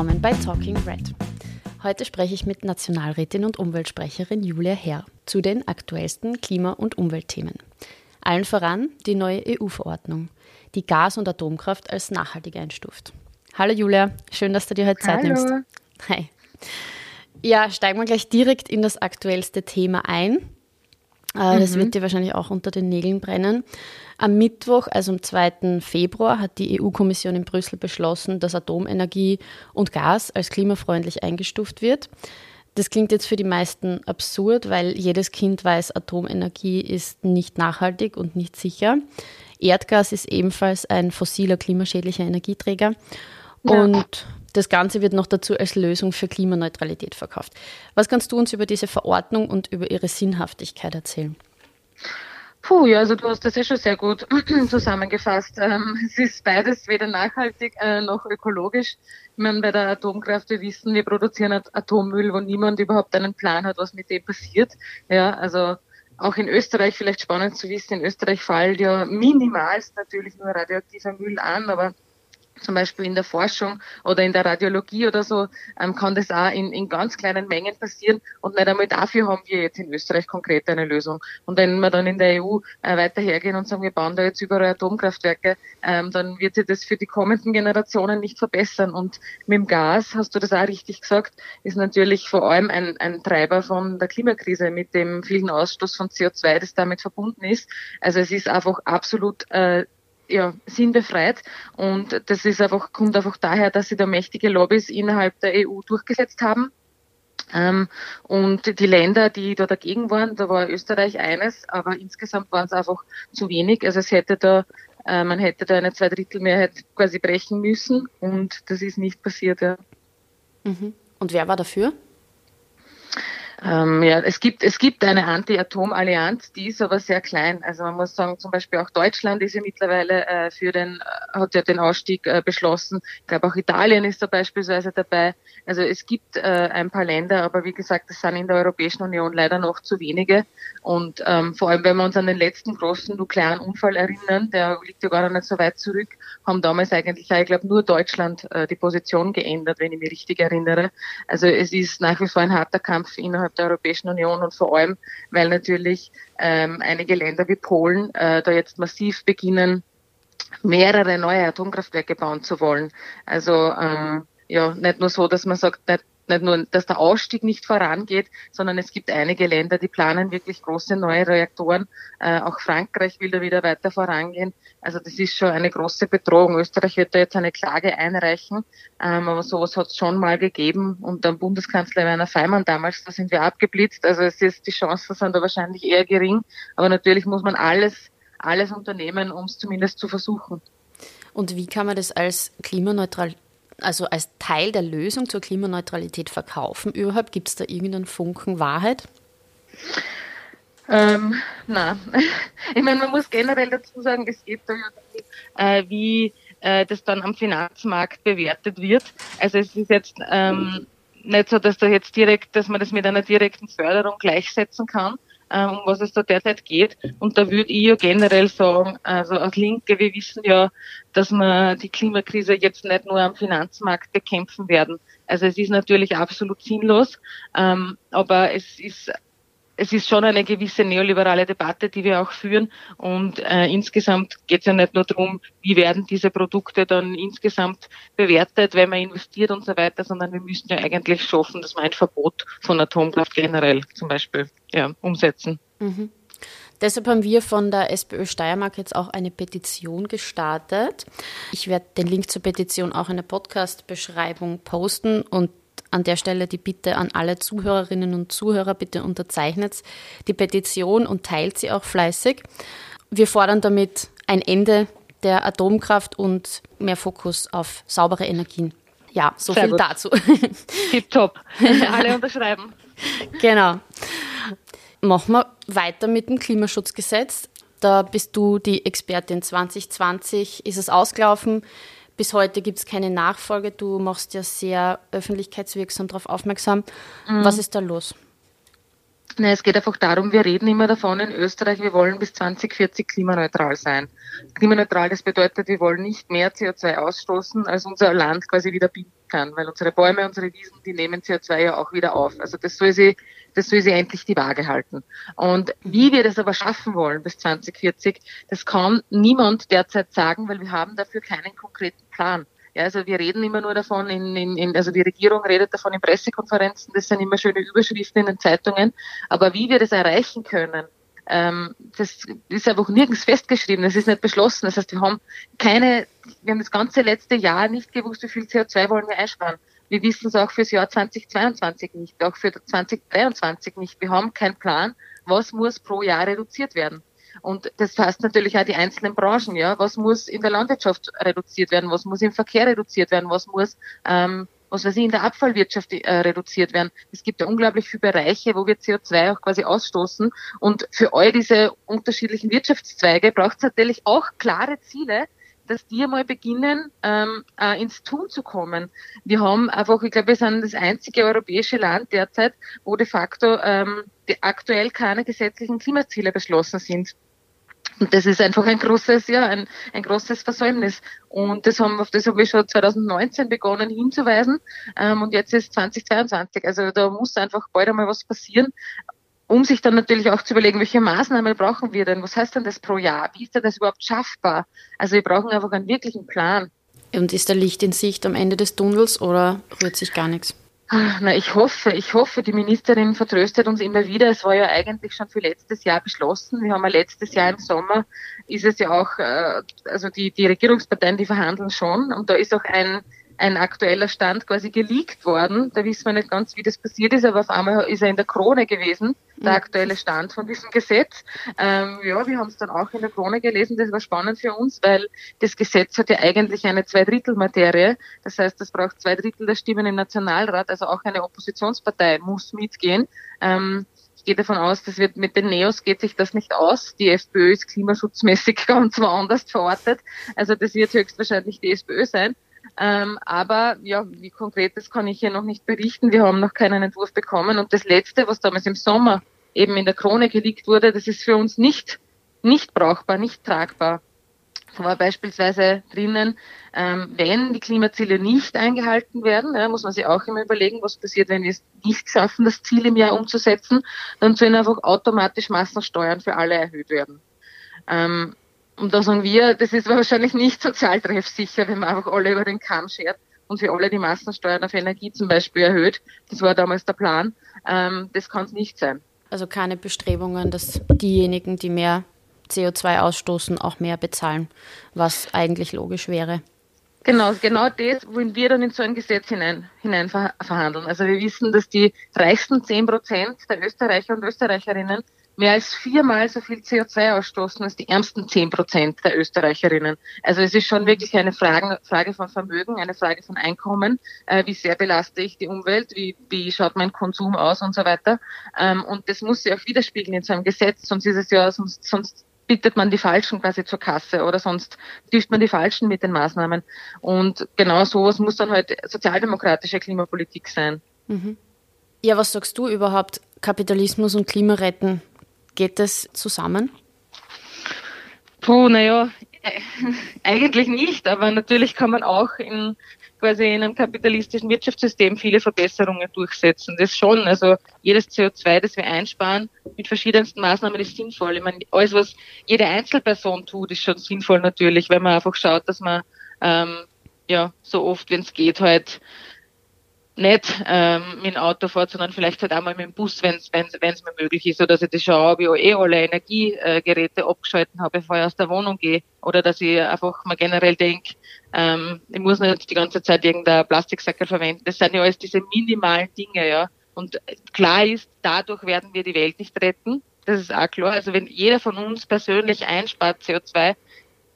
willkommen bei Talking Red. Heute spreche ich mit Nationalrätin und Umweltsprecherin Julia Herr zu den aktuellsten Klima- und Umweltthemen. Allen voran die neue EU-Verordnung, die Gas- und Atomkraft als nachhaltig einstuft. Hallo Julia, schön, dass du dir heute Zeit Hallo. nimmst. Hi. Ja, steigen wir gleich direkt in das aktuellste Thema ein. Äh, Das Mhm. wird dir wahrscheinlich auch unter den Nägeln brennen. Am Mittwoch, also am 2. Februar, hat die EU-Kommission in Brüssel beschlossen, dass Atomenergie und Gas als klimafreundlich eingestuft wird. Das klingt jetzt für die meisten absurd, weil jedes Kind weiß, Atomenergie ist nicht nachhaltig und nicht sicher. Erdgas ist ebenfalls ein fossiler klimaschädlicher Energieträger. Ja. Und das Ganze wird noch dazu als Lösung für Klimaneutralität verkauft. Was kannst du uns über diese Verordnung und über ihre Sinnhaftigkeit erzählen? Puh, ja, also du hast das ja schon sehr gut zusammengefasst. Ähm, es ist beides weder nachhaltig äh, noch ökologisch. Ich meine, bei der Atomkraft, wir wissen, wir produzieren At- Atommüll, wo niemand überhaupt einen Plan hat, was mit dem passiert. Ja, also auch in Österreich, vielleicht spannend zu wissen, in Österreich fällt ja minimalst natürlich nur radioaktiver Müll an, aber zum Beispiel in der Forschung oder in der Radiologie oder so, ähm, kann das auch in, in ganz kleinen Mengen passieren. Und nicht einmal dafür haben wir jetzt in Österreich konkret eine Lösung. Und wenn wir dann in der EU äh, weiter hergehen und sagen, wir bauen da jetzt überall Atomkraftwerke, ähm, dann wird sich das für die kommenden Generationen nicht verbessern. Und mit dem Gas, hast du das auch richtig gesagt, ist natürlich vor allem ein, ein Treiber von der Klimakrise mit dem vielen Ausstoß von CO2, das damit verbunden ist. Also es ist einfach absolut äh, ja, sinnbefreit. Und das ist einfach, kommt einfach daher, dass sie da mächtige Lobbys innerhalb der EU durchgesetzt haben. Ähm, und die Länder, die da dagegen waren, da war Österreich eines, aber insgesamt waren es einfach zu wenig. Also es hätte da, äh, man hätte da eine Zweidrittelmehrheit quasi brechen müssen und das ist nicht passiert, ja. Mhm. Und wer war dafür? Ähm, ja, es gibt, es gibt eine Anti-Atom-Allianz, die ist aber sehr klein. Also man muss sagen, zum Beispiel auch Deutschland ist ja mittlerweile äh, für den, hat ja den Ausstieg äh, beschlossen. Ich glaube auch Italien ist da beispielsweise dabei. Also es gibt äh, ein paar Länder, aber wie gesagt, das sind in der Europäischen Union leider noch zu wenige. Und ähm, vor allem, wenn wir uns an den letzten großen nuklearen Unfall erinnern, der liegt ja gar nicht so weit zurück, haben damals eigentlich, ich glaube, nur Deutschland äh, die Position geändert, wenn ich mich richtig erinnere. Also es ist nach wie vor ein harter Kampf innerhalb der Europäischen Union und vor allem, weil natürlich ähm, einige Länder wie Polen äh, da jetzt massiv beginnen, mehrere neue Atomkraftwerke bauen zu wollen. Also ähm, ja, nicht nur so, dass man sagt, nicht, nicht nur, dass der Ausstieg nicht vorangeht, sondern es gibt einige Länder, die planen wirklich große neue Reaktoren. Äh, auch Frankreich will da wieder weiter vorangehen. Also das ist schon eine große Bedrohung. Österreich wird da jetzt eine Klage einreichen, ähm, aber sowas hat es schon mal gegeben. Und dann Bundeskanzler Werner Feimann damals, da sind wir abgeblitzt. Also es ist, die Chancen sind da wahrscheinlich eher gering. Aber natürlich muss man alles, alles unternehmen, um es zumindest zu versuchen. Und wie kann man das als klimaneutral, also als Teil der Lösung zur Klimaneutralität verkaufen? Überhaupt gibt es da irgendeinen Funken Wahrheit? Ähm, na, ich meine, man muss generell dazu sagen, es geht darum, äh, wie äh, das dann am Finanzmarkt bewertet wird. Also es ist jetzt ähm, nicht so, dass da jetzt direkt, dass man das mit einer direkten Förderung gleichsetzen kann, um was es da derzeit geht. Und da würde ich ja generell sagen, also als Linke, wir wissen ja, dass wir die Klimakrise jetzt nicht nur am Finanzmarkt bekämpfen werden. Also es ist natürlich absolut sinnlos, ähm, aber es ist es ist schon eine gewisse neoliberale Debatte, die wir auch führen. Und äh, insgesamt geht es ja nicht nur darum, wie werden diese Produkte dann insgesamt bewertet, wenn man investiert und so weiter, sondern wir müssen ja eigentlich schaffen, dass wir ein Verbot von Atomkraft generell zum Beispiel ja, umsetzen. Mhm. Deshalb haben wir von der SPÖ Steiermark jetzt auch eine Petition gestartet. Ich werde den Link zur Petition auch in der Podcast-Beschreibung posten und an der Stelle die Bitte an alle Zuhörerinnen und Zuhörer, bitte unterzeichnet die Petition und teilt sie auch fleißig. Wir fordern damit ein Ende der Atomkraft und mehr Fokus auf saubere Energien. Ja, so Sehr viel gut. dazu. Tipptopp. Alle unterschreiben. Genau. Machen wir weiter mit dem Klimaschutzgesetz. Da bist du die Expertin. 2020 ist es ausgelaufen. Bis heute gibt es keine Nachfolge. Du machst ja sehr öffentlichkeitswirksam darauf aufmerksam. Was ist da los? Nein, es geht einfach darum, wir reden immer davon in Österreich, wir wollen bis 2040 klimaneutral sein. Klimaneutral, das bedeutet, wir wollen nicht mehr CO2 ausstoßen, als unser Land quasi wieder bieten kann, weil unsere Bäume, unsere Wiesen, die nehmen CO2 ja auch wieder auf. Also das soll sie, das soll sie endlich die Waage halten. Und wie wir das aber schaffen wollen bis 2040, das kann niemand derzeit sagen, weil wir haben dafür keinen konkreten Plan. Ja, also wir reden immer nur davon, in, in, in, also die Regierung redet davon in Pressekonferenzen, das sind immer schöne Überschriften in den Zeitungen, aber wie wir das erreichen können, ähm, das ist einfach nirgends festgeschrieben, das ist nicht beschlossen. Das heißt, wir haben keine, wir haben das ganze letzte Jahr nicht gewusst, wie viel CO2 wollen wir einsparen. Wir wissen es auch fürs Jahr 2022 nicht, auch für 2023 nicht. Wir haben keinen Plan, was muss pro Jahr reduziert werden. Und das heißt natürlich auch die einzelnen Branchen, ja. Was muss in der Landwirtschaft reduziert werden? Was muss im Verkehr reduziert werden? Was muss, ähm, was weiß ich, in der Abfallwirtschaft äh, reduziert werden? Es gibt ja unglaublich viele Bereiche, wo wir CO2 auch quasi ausstoßen. Und für all diese unterschiedlichen Wirtschaftszweige braucht es natürlich auch klare Ziele, dass die einmal beginnen, ähm, äh, ins Tun zu kommen. Wir haben einfach, ich glaube, wir sind das einzige europäische Land derzeit, wo de facto ähm, die aktuell keine gesetzlichen Klimaziele beschlossen sind. Und das ist einfach ein großes, ja, ein, ein großes Versäumnis. Und das haben, auf das haben wir schon 2019 begonnen hinzuweisen. Ähm, und jetzt ist 2022. Also da muss einfach bald einmal was passieren um sich dann natürlich auch zu überlegen, welche Maßnahmen brauchen wir denn? Was heißt denn das pro Jahr? Wie ist denn das überhaupt schaffbar? Also wir brauchen einfach einen wirklichen Plan. Und ist da Licht in Sicht am Ende des Tunnels oder rührt sich gar nichts? Ah, na, ich hoffe, ich hoffe, die Ministerin vertröstet uns immer wieder. Es war ja eigentlich schon für letztes Jahr beschlossen. Wir haben ja letztes Jahr im Sommer ist es ja auch, äh, also die, die Regierungsparteien, die verhandeln schon. Und da ist auch ein ein aktueller Stand quasi geleakt worden. Da wissen wir nicht ganz, wie das passiert ist, aber auf einmal ist er in der Krone gewesen, der aktuelle Stand von diesem Gesetz. Ähm, ja, wir haben es dann auch in der Krone gelesen. Das war spannend für uns, weil das Gesetz hat ja eigentlich eine Zweidrittelmaterie. Das heißt, es braucht zwei Drittel der Stimmen im Nationalrat, also auch eine Oppositionspartei muss mitgehen. Ähm, ich gehe davon aus, das wird mit den Neos geht sich das nicht aus. Die FPÖ ist klimaschutzmäßig ganz woanders verortet. Also das wird höchstwahrscheinlich die SPÖ sein. Ähm, aber ja, wie konkret das kann ich hier noch nicht berichten. Wir haben noch keinen Entwurf bekommen. Und das Letzte, was damals im Sommer eben in der Krone gelegt wurde, das ist für uns nicht, nicht brauchbar, nicht tragbar. Da war beispielsweise drinnen, ähm, wenn die Klimaziele nicht eingehalten werden, ja, muss man sich auch immer überlegen, was passiert, wenn wir es nicht schaffen, das Ziel im Jahr umzusetzen, dann sollen einfach automatisch Massensteuern für alle erhöht werden. Ähm, und da sagen wir, das ist wahrscheinlich nicht sozial treffsicher, wenn man einfach alle über den Kamm schert und für alle die Massensteuern auf Energie zum Beispiel erhöht. Das war damals der Plan. Ähm, das kann es nicht sein. Also keine Bestrebungen, dass diejenigen, die mehr CO2 ausstoßen, auch mehr bezahlen, was eigentlich logisch wäre. Genau, genau das wollen wir dann in so ein Gesetz hinein, hinein verhandeln. Also wir wissen, dass die reichsten zehn Prozent der Österreicher und Österreicherinnen mehr als viermal so viel CO2 ausstoßen als die ärmsten zehn Prozent der Österreicherinnen. Also es ist schon wirklich eine Frage, Frage von Vermögen, eine Frage von Einkommen, äh, wie sehr belaste ich die Umwelt, wie, wie schaut mein Konsum aus und so weiter. Ähm, und das muss sich auch widerspiegeln in so einem Gesetz, sonst ist es ja, sonst, sonst bittet man die Falschen quasi zur Kasse oder sonst trifft man die Falschen mit den Maßnahmen. Und genau sowas muss dann halt sozialdemokratische Klimapolitik sein. Mhm. Ja, was sagst du überhaupt? Kapitalismus und Klima retten? Geht das zusammen? Puh, naja, eigentlich nicht, aber natürlich kann man auch in quasi in einem kapitalistischen Wirtschaftssystem viele Verbesserungen durchsetzen. Das schon. Also jedes CO2, das wir einsparen mit verschiedensten Maßnahmen ist sinnvoll. Ich meine, alles, was jede Einzelperson tut, ist schon sinnvoll natürlich, wenn man einfach schaut, dass man ähm, ja so oft, wenn es geht, halt nicht ähm, mit dem Auto fahrt, sondern vielleicht halt einmal mit dem Bus, wenn es mir möglich ist, oder dass ich das schaue, ob ich eh alle Energiegeräte abgeschalten habe, bevor ich aus der Wohnung gehe, oder dass ich einfach mal generell denke, ähm, ich muss nicht die ganze Zeit irgendein Plastiksackel verwenden. Das sind ja alles diese minimalen Dinge, ja. Und klar ist, dadurch werden wir die Welt nicht retten. Das ist auch klar. Also wenn jeder von uns persönlich einspart CO2,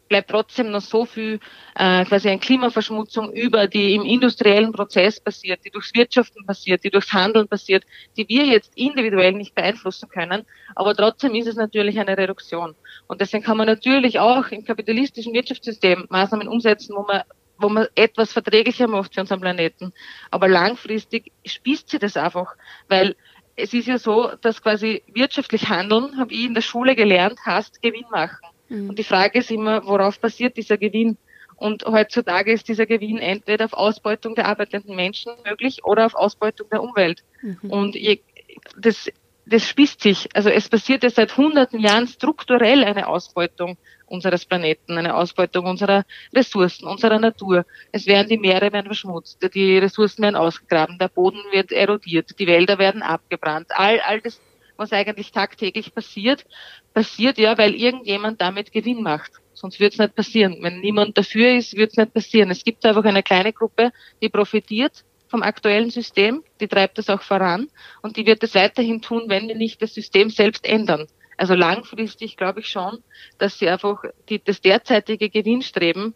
bleibt trotzdem noch so viel äh, quasi eine Klimaverschmutzung über, die im industriellen Prozess passiert, die durchs Wirtschaften passiert, die durchs Handeln passiert, die wir jetzt individuell nicht beeinflussen können. Aber trotzdem ist es natürlich eine Reduktion. Und deswegen kann man natürlich auch im kapitalistischen Wirtschaftssystem Maßnahmen umsetzen, wo man wo man etwas verträglicher macht für unseren Planeten. Aber langfristig spießt sie das einfach, weil es ist ja so, dass quasi wirtschaftlich handeln, habe ich in der Schule gelernt, heißt Gewinn machen. Mhm. Und die Frage ist immer, worauf basiert dieser Gewinn? Und heutzutage ist dieser Gewinn entweder auf Ausbeutung der arbeitenden Menschen möglich oder auf Ausbeutung der Umwelt. Mhm. Und je, das, das spießt sich. Also es passiert ja seit hunderten Jahren strukturell eine Ausbeutung unseres Planeten, eine Ausbeutung unserer Ressourcen, unserer Natur. Es werden die Meere werden verschmutzt, die Ressourcen werden ausgegraben, der Boden wird erodiert, die Wälder werden abgebrannt. All, all das, was eigentlich tagtäglich passiert, passiert ja, weil irgendjemand damit Gewinn macht. Sonst wird es nicht passieren. Wenn niemand dafür ist, wird es nicht passieren. Es gibt einfach eine kleine Gruppe, die profitiert vom aktuellen System, die treibt das auch voran und die wird es weiterhin tun, wenn wir nicht das System selbst ändern. Also langfristig glaube ich schon, dass sie einfach die, das derzeitige Gewinnstreben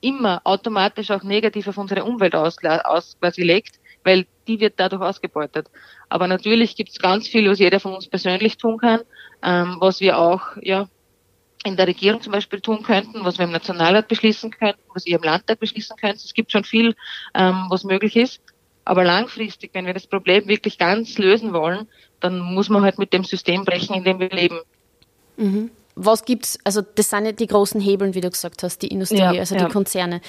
immer automatisch auch negativ auf unsere Umwelt aus, aus quasi legt, weil die wird dadurch ausgebeutet. Aber natürlich gibt es ganz viel, was jeder von uns persönlich tun kann, ähm, was wir auch ja in der Regierung zum Beispiel tun könnten, was wir im Nationalrat beschließen könnten, was ihr im Landtag beschließen könnt. Es gibt schon viel, ähm, was möglich ist. Aber langfristig, wenn wir das Problem wirklich ganz lösen wollen, dann muss man halt mit dem System brechen, in dem wir leben. Mhm. Was gibt's, also das sind ja die großen Hebeln, wie du gesagt hast, die Industrie, ja, also ja. die Konzerne.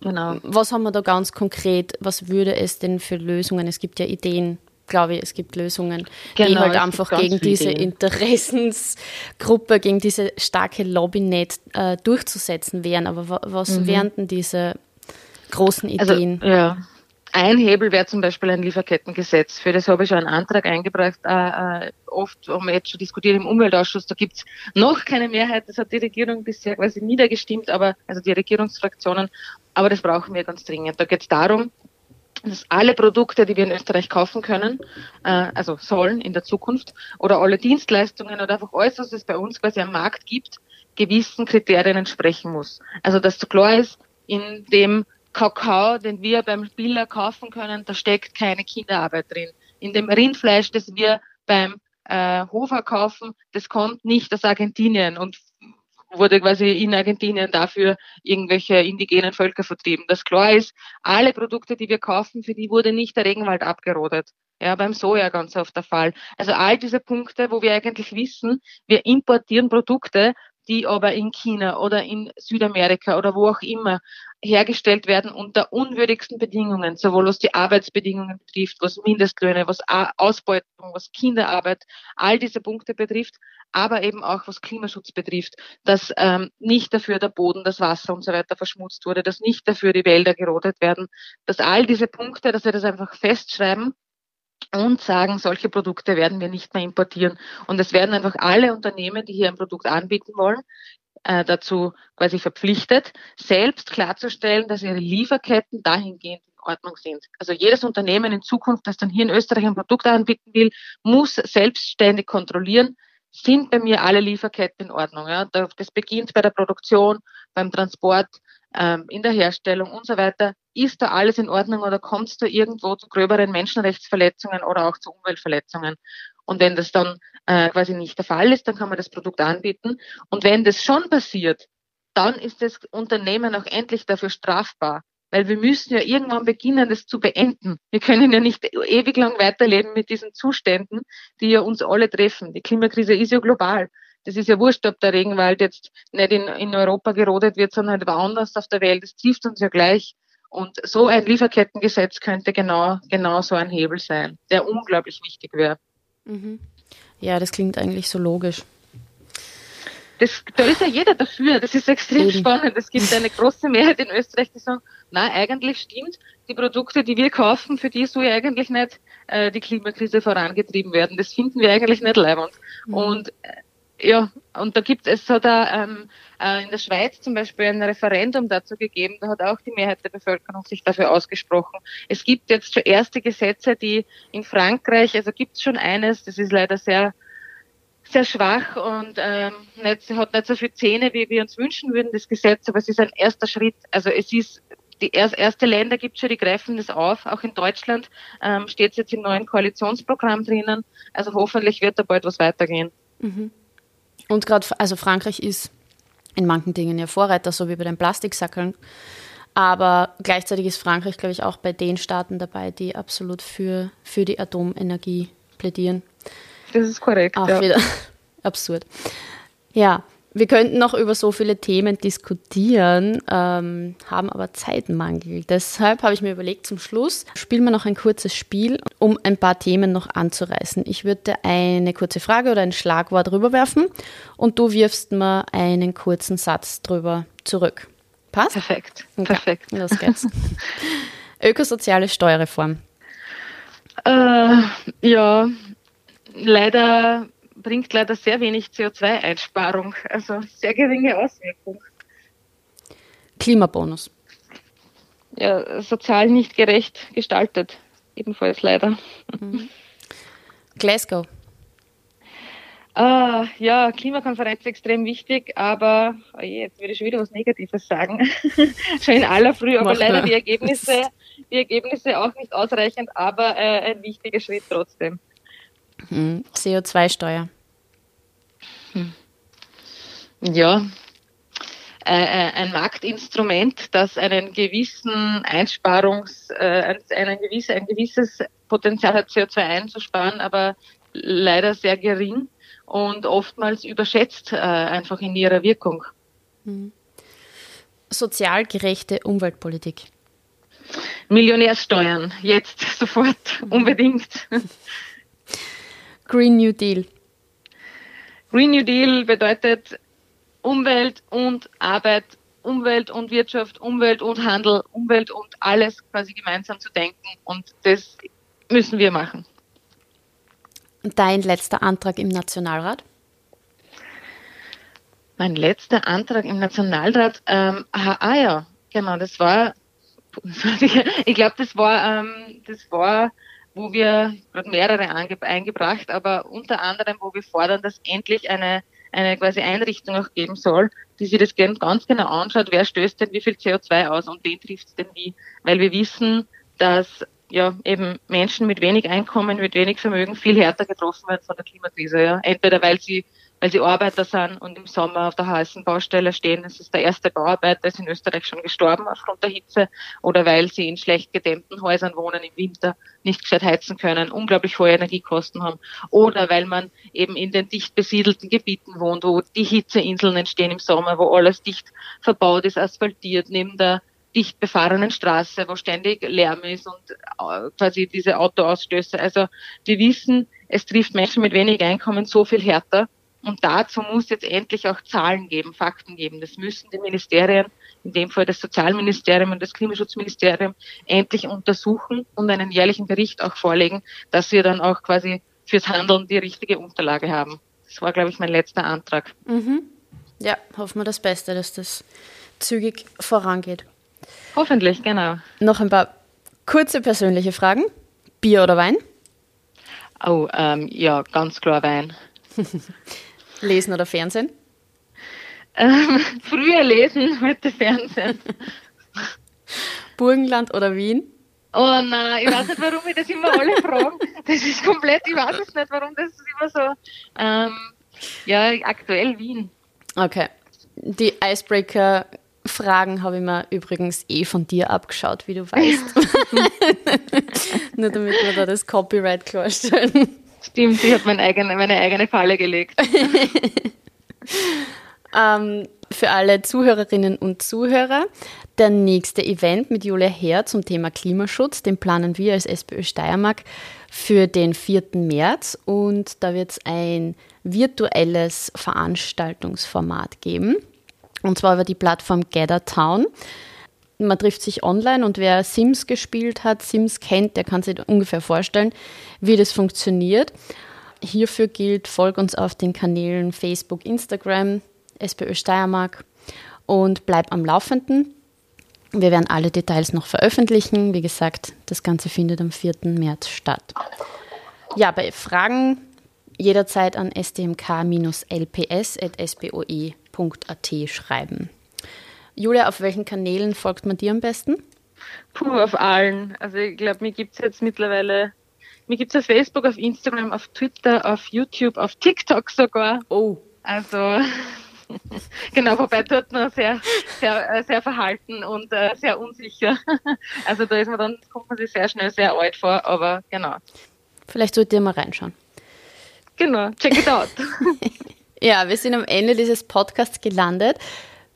Genau. Was haben wir da ganz konkret, was würde es denn für Lösungen? Es gibt ja Ideen, glaube ich, es gibt Lösungen, genau, die halt einfach gegen diese Ideen. Interessensgruppe, gegen diese starke Lobby nicht äh, durchzusetzen wären. Aber was mhm. wären denn diese großen also, Ideen? Also, ja, ein Hebel wäre zum Beispiel ein Lieferkettengesetz. Für das habe ich schon einen Antrag eingebracht. Äh, äh, oft haben wir jetzt schon diskutiert im Umweltausschuss. Da gibt's noch keine Mehrheit. Das hat die Regierung bisher quasi niedergestimmt, aber also die Regierungsfraktionen. Aber das brauchen wir ganz dringend. Da geht es darum, dass alle Produkte, die wir in Österreich kaufen können, äh, also sollen in der Zukunft, oder alle Dienstleistungen oder einfach alles, was es bei uns quasi am Markt gibt, gewissen Kriterien entsprechen muss. Also dass klar ist, in dem Kakao, den wir beim Spieler kaufen können, da steckt keine Kinderarbeit drin. In dem Rindfleisch, das wir beim äh, Hofer kaufen, das kommt nicht aus Argentinien und wurde quasi in Argentinien dafür irgendwelche indigenen Völker vertrieben. Das klar ist, alle Produkte, die wir kaufen, für die wurde nicht der Regenwald abgerodet. Ja, beim Soja ganz oft der Fall. Also all diese Punkte, wo wir eigentlich wissen, wir importieren Produkte, die aber in China oder in Südamerika oder wo auch immer hergestellt werden unter unwürdigsten Bedingungen, sowohl was die Arbeitsbedingungen betrifft, was Mindestlöhne, was Ausbeutung, was Kinderarbeit, all diese Punkte betrifft, aber eben auch was Klimaschutz betrifft, dass ähm, nicht dafür der Boden, das Wasser und so weiter verschmutzt wurde, dass nicht dafür die Wälder gerodet werden, dass all diese Punkte, dass wir das einfach festschreiben und sagen, solche Produkte werden wir nicht mehr importieren. Und es werden einfach alle Unternehmen, die hier ein Produkt anbieten wollen, äh, dazu quasi verpflichtet, selbst klarzustellen, dass ihre Lieferketten dahingehend in Ordnung sind. Also jedes Unternehmen in Zukunft, das dann hier in Österreich ein Produkt anbieten will, muss selbstständig kontrollieren, sind bei mir alle Lieferketten in Ordnung. Ja? Das beginnt bei der Produktion, beim Transport, ähm, in der Herstellung und so weiter. Ist da alles in Ordnung oder kommt es da irgendwo zu gröberen Menschenrechtsverletzungen oder auch zu Umweltverletzungen? Und wenn das dann äh, quasi nicht der Fall ist, dann kann man das Produkt anbieten. Und wenn das schon passiert, dann ist das Unternehmen auch endlich dafür strafbar. Weil wir müssen ja irgendwann beginnen, das zu beenden. Wir können ja nicht ewig lang weiterleben mit diesen Zuständen, die ja uns alle treffen. Die Klimakrise ist ja global. Das ist ja wurscht, ob der Regenwald jetzt nicht in, in Europa gerodet wird, sondern halt woanders auf der Welt. Das trifft uns ja gleich. Und so ein Lieferkettengesetz könnte genau, genau so ein Hebel sein, der unglaublich wichtig wäre. Mhm. Ja, das klingt eigentlich so logisch. Das, da ist ja jeder dafür. Das ist extrem Eben. spannend. Es gibt eine große Mehrheit in Österreich, die sagen, na, eigentlich stimmt, die Produkte, die wir kaufen, für die soll ja eigentlich nicht äh, die Klimakrise vorangetrieben werden. Das finden wir eigentlich nicht leibend. Mhm. Und äh, ja, und da gibt es, hat da ähm, äh, in der Schweiz zum Beispiel ein Referendum dazu gegeben, da hat auch die Mehrheit der Bevölkerung sich dafür ausgesprochen. Es gibt jetzt schon erste Gesetze, die in Frankreich, also gibt es schon eines, das ist leider sehr sehr schwach und ähm, nicht, hat nicht so viele Zähne, wie wir uns wünschen würden, das Gesetz, aber es ist ein erster Schritt. Also es ist die erste Länder gibt schon, die greifen das auf. Auch in Deutschland ähm, steht es jetzt im neuen Koalitionsprogramm drinnen. Also hoffentlich wird da bald was weitergehen. Mhm. Und gerade, also Frankreich ist in manchen Dingen ja Vorreiter, so wie bei den Plastiksackeln. Aber gleichzeitig ist Frankreich, glaube ich, auch bei den Staaten dabei, die absolut für, für die Atomenergie plädieren. Das ist korrekt. Auch ja. wieder absurd. Ja, wir könnten noch über so viele Themen diskutieren, ähm, haben aber Zeitmangel. Deshalb habe ich mir überlegt, zum Schluss spielen wir noch ein kurzes Spiel, um ein paar Themen noch anzureißen. Ich würde eine kurze Frage oder ein Schlagwort rüberwerfen und du wirfst mir einen kurzen Satz drüber zurück. Passt? Perfekt. Okay. Perfekt. Los geht's. Ökosoziale Steuerreform. Äh, ja, leider bringt leider sehr wenig CO2-Einsparung, also sehr geringe Auswirkung. Klimabonus. Ja, sozial nicht gerecht gestaltet, ebenfalls leider. Mhm. Glasgow. Ah, ja, Klimakonferenz extrem wichtig, aber oh je, jetzt würde ich schon wieder was Negatives sagen. schon in aller Früh, aber Mach leider die Ergebnisse, die Ergebnisse auch nicht ausreichend, aber äh, ein wichtiger Schritt trotzdem. Hm. CO2-Steuer. Hm. Ja, ein Marktinstrument, das einen gewissen Einsparungs, äh, einen gewissen, ein gewisses Potenzial hat, CO2 einzusparen, aber leider sehr gering und oftmals überschätzt äh, einfach in ihrer Wirkung. Mhm. Sozial gerechte Umweltpolitik. Millionärsteuern, jetzt, sofort, mhm. unbedingt. Green New Deal. Green New Deal bedeutet Umwelt und Arbeit, Umwelt und Wirtschaft, Umwelt und Handel, Umwelt und alles quasi gemeinsam zu denken. Und das müssen wir machen. Dein letzter Antrag im Nationalrat? Mein letzter Antrag im Nationalrat, ähm, ah, ja, genau, das war, ich glaube, das war, ähm, das war, wo wir gerade mehrere eingebracht, aber unter anderem, wo wir fordern, dass endlich eine eine quasi Einrichtung auch geben soll, die sich das ganz genau anschaut, wer stößt denn wie viel CO2 aus und wen trifft es denn wie. Weil wir wissen, dass ja eben Menschen mit wenig Einkommen, mit wenig Vermögen viel härter getroffen werden von der Klimakrise. Ja. Entweder weil sie weil sie Arbeiter sind und im Sommer auf der heißen Baustelle stehen. Es ist der erste Bauarbeiter, ist in Österreich schon gestorben aufgrund der Hitze oder weil sie in schlecht gedämmten Häusern wohnen im Winter, nicht gescheit heizen können, unglaublich hohe Energiekosten haben oder weil man eben in den dicht besiedelten Gebieten wohnt, wo die Hitzeinseln entstehen im Sommer, wo alles dicht verbaut ist, asphaltiert, neben der dicht befahrenen Straße, wo ständig Lärm ist und äh, quasi diese Autoausstöße. Also wir wissen, es trifft Menschen mit wenig Einkommen so viel härter und dazu muss jetzt endlich auch Zahlen geben, Fakten geben. Das müssen die Ministerien, in dem Fall das Sozialministerium und das Klimaschutzministerium, endlich untersuchen und einen jährlichen Bericht auch vorlegen, dass wir dann auch quasi fürs Handeln die richtige Unterlage haben. Das war, glaube ich, mein letzter Antrag. Mhm. Ja, hoffen wir das Beste, dass das zügig vorangeht. Hoffentlich, genau. Noch ein paar kurze persönliche Fragen. Bier oder Wein? Oh, ähm, ja, ganz klar Wein. Lesen oder Fernsehen? Ähm, früher lesen, heute Fernsehen. Burgenland oder Wien? Oh nein, ich weiß nicht, warum ich das immer alle fragen. Das ist komplett, ich weiß es nicht, warum das immer so. Ähm, ja, aktuell Wien. Okay. Die Icebreaker-Fragen habe ich mir übrigens eh von dir abgeschaut, wie du weißt. Nur damit wir da das Copyright klarstellen. Stimmt, ich habe meine eigene, meine eigene Falle gelegt. ähm, für alle Zuhörerinnen und Zuhörer, der nächste Event mit Julia Herr zum Thema Klimaschutz, den planen wir als SPÖ Steiermark für den 4. März und da wird es ein virtuelles Veranstaltungsformat geben und zwar über die Plattform Gather Town man trifft sich online und wer Sims gespielt hat, Sims kennt, der kann sich ungefähr vorstellen, wie das funktioniert. Hierfür gilt, folg uns auf den Kanälen Facebook, Instagram, SPÖ Steiermark und bleib am Laufenden. Wir werden alle Details noch veröffentlichen. Wie gesagt, das Ganze findet am 4. März statt. Ja, bei Fragen jederzeit an stmk-lps.sboe.at schreiben. Julia, auf welchen Kanälen folgt man dir am besten? Puh, auf allen. Also ich glaube, mir gibt es jetzt mittlerweile, mir gibt es auf Facebook, auf Instagram, auf Twitter, auf YouTube, auf TikTok sogar. Oh. Also genau, wobei dort noch sehr, sehr, äh, sehr verhalten und äh, sehr unsicher. Also da ist man dann, kommt man sich sehr schnell sehr alt vor, aber genau. Vielleicht solltet ihr mal reinschauen. Genau, check it out. ja, wir sind am Ende dieses Podcasts gelandet.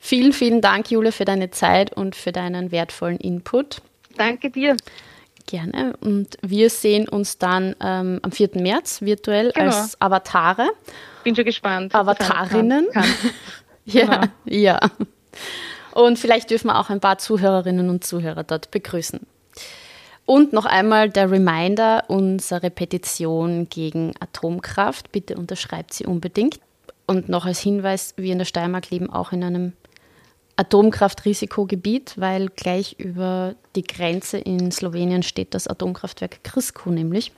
Vielen, vielen Dank, Julia, für deine Zeit und für deinen wertvollen Input. Danke dir. Gerne. Und wir sehen uns dann ähm, am 4. März virtuell genau. als Avatare. Bin schon gespannt. Avatarinnen. Kann, kann. ja, genau. ja. Und vielleicht dürfen wir auch ein paar Zuhörerinnen und Zuhörer dort begrüßen. Und noch einmal der Reminder, unsere Petition gegen Atomkraft. Bitte unterschreibt sie unbedingt. Und noch als Hinweis, wir in der Steiermark leben auch in einem Atomkraftrisikogebiet, weil gleich über die Grenze in Slowenien steht das Atomkraftwerk Krsko nämlich.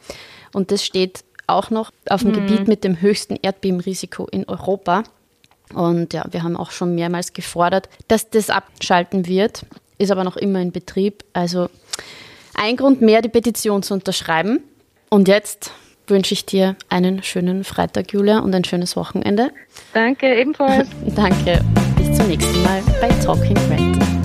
Und das steht auch noch auf dem mhm. Gebiet mit dem höchsten Erdbebenrisiko in Europa. Und ja, wir haben auch schon mehrmals gefordert, dass das abschalten wird, ist aber noch immer in Betrieb. Also ein Grund mehr, die Petition zu unterschreiben. Und jetzt wünsche ich dir einen schönen Freitag, Julia, und ein schönes Wochenende. Danke, ebenfalls. Danke. Zum nächsten Mal bei Talking Rent.